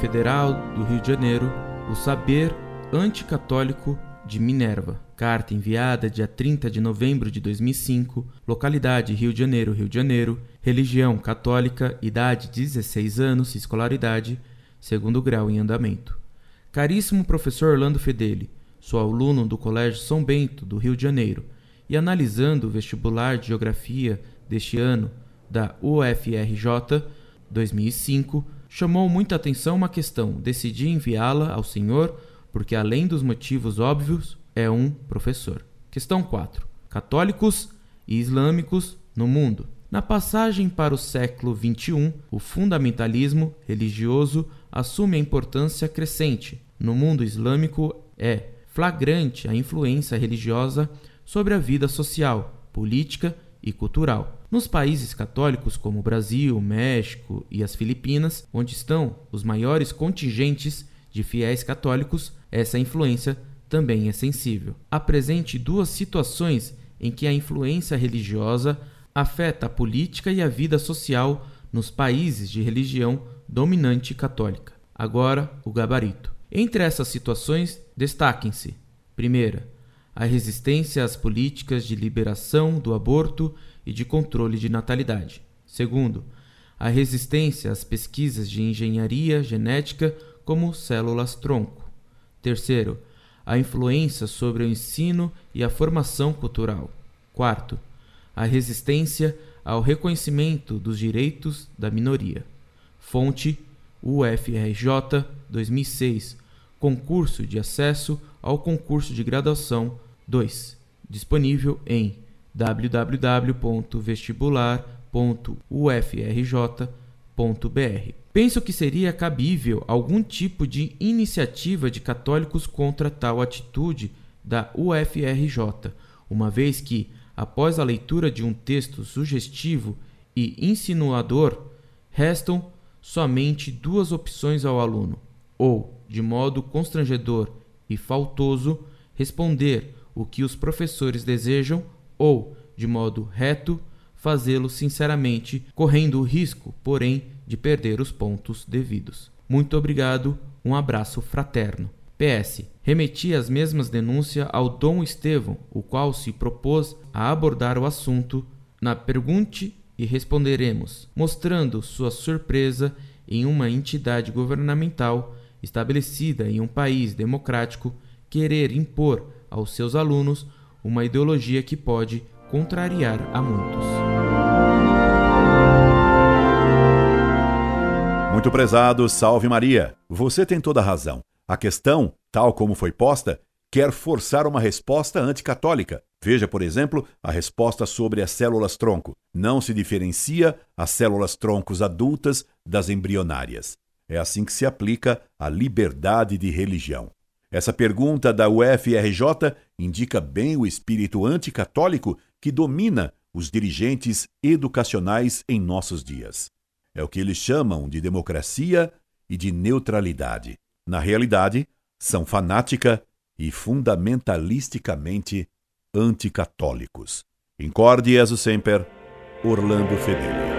Federal do Rio de Janeiro, o saber anticatólico de Minerva. Carta enviada dia 30 de novembro de 2005, localidade Rio de Janeiro, Rio de Janeiro, religião católica, idade 16 anos, escolaridade, segundo grau em andamento. Caríssimo professor Orlando Fedeli, sou aluno do Colégio São Bento, do Rio de Janeiro, e analisando o vestibular de Geografia deste ano da UFRJ 2005, chamou muita atenção uma questão. Decidi enviá-la ao senhor porque, além dos motivos óbvios, é um professor. Questão 4. Católicos e islâmicos no mundo. Na passagem para o século XXI, o fundamentalismo religioso assume a importância crescente. No mundo islâmico é flagrante a influência religiosa sobre a vida social, política e cultural. Nos países católicos como o Brasil, México e as Filipinas, onde estão os maiores contingentes de fiéis católicos, essa influência também é sensível. Apresente duas situações em que a influência religiosa afeta a política e a vida social nos países de religião dominante católica. Agora, o gabarito. Entre essas situações, destaquem-se: primeira, a resistência às políticas de liberação do aborto e de controle de natalidade. Segundo, a resistência às pesquisas de engenharia genética como células-tronco. Terceiro, a influência sobre o ensino e a formação cultural. Quarto, a resistência ao reconhecimento dos direitos da minoria. Fonte UFRJ 2006 Concurso de acesso ao concurso de graduação 2, disponível em www.vestibular.ufrj.br. Penso que seria cabível algum tipo de iniciativa de católicos contra tal atitude da UFRJ, uma vez que, após a leitura de um texto sugestivo e insinuador, restam somente duas opções ao aluno: ou, de modo constrangedor e faltoso, responder o que os professores desejam, ou, de modo reto, fazê-lo sinceramente, correndo o risco, porém, de perder os pontos devidos. Muito obrigado, um abraço fraterno. PS. Remeti as mesmas denúncias ao Dom Estevão, o qual se propôs a abordar o assunto na Pergunte e Responderemos, mostrando sua surpresa em uma entidade governamental estabelecida em um país democrático querer impor aos seus alunos uma ideologia que pode contrariar a muitos. Muito prezado, salve Maria. Você tem toda a razão. A questão, tal como foi posta, quer forçar uma resposta anticatólica. Veja, por exemplo, a resposta sobre as células-tronco. Não se diferencia as células-troncos adultas das embrionárias. É assim que se aplica a liberdade de religião. Essa pergunta da UFRJ indica bem o espírito anticatólico que domina os dirigentes educacionais em nossos dias. É o que eles chamam de democracia e de neutralidade. Na realidade, são fanática e fundamentalisticamente anticatólicos. Incorde Jesus Semper, Orlando Fedeli.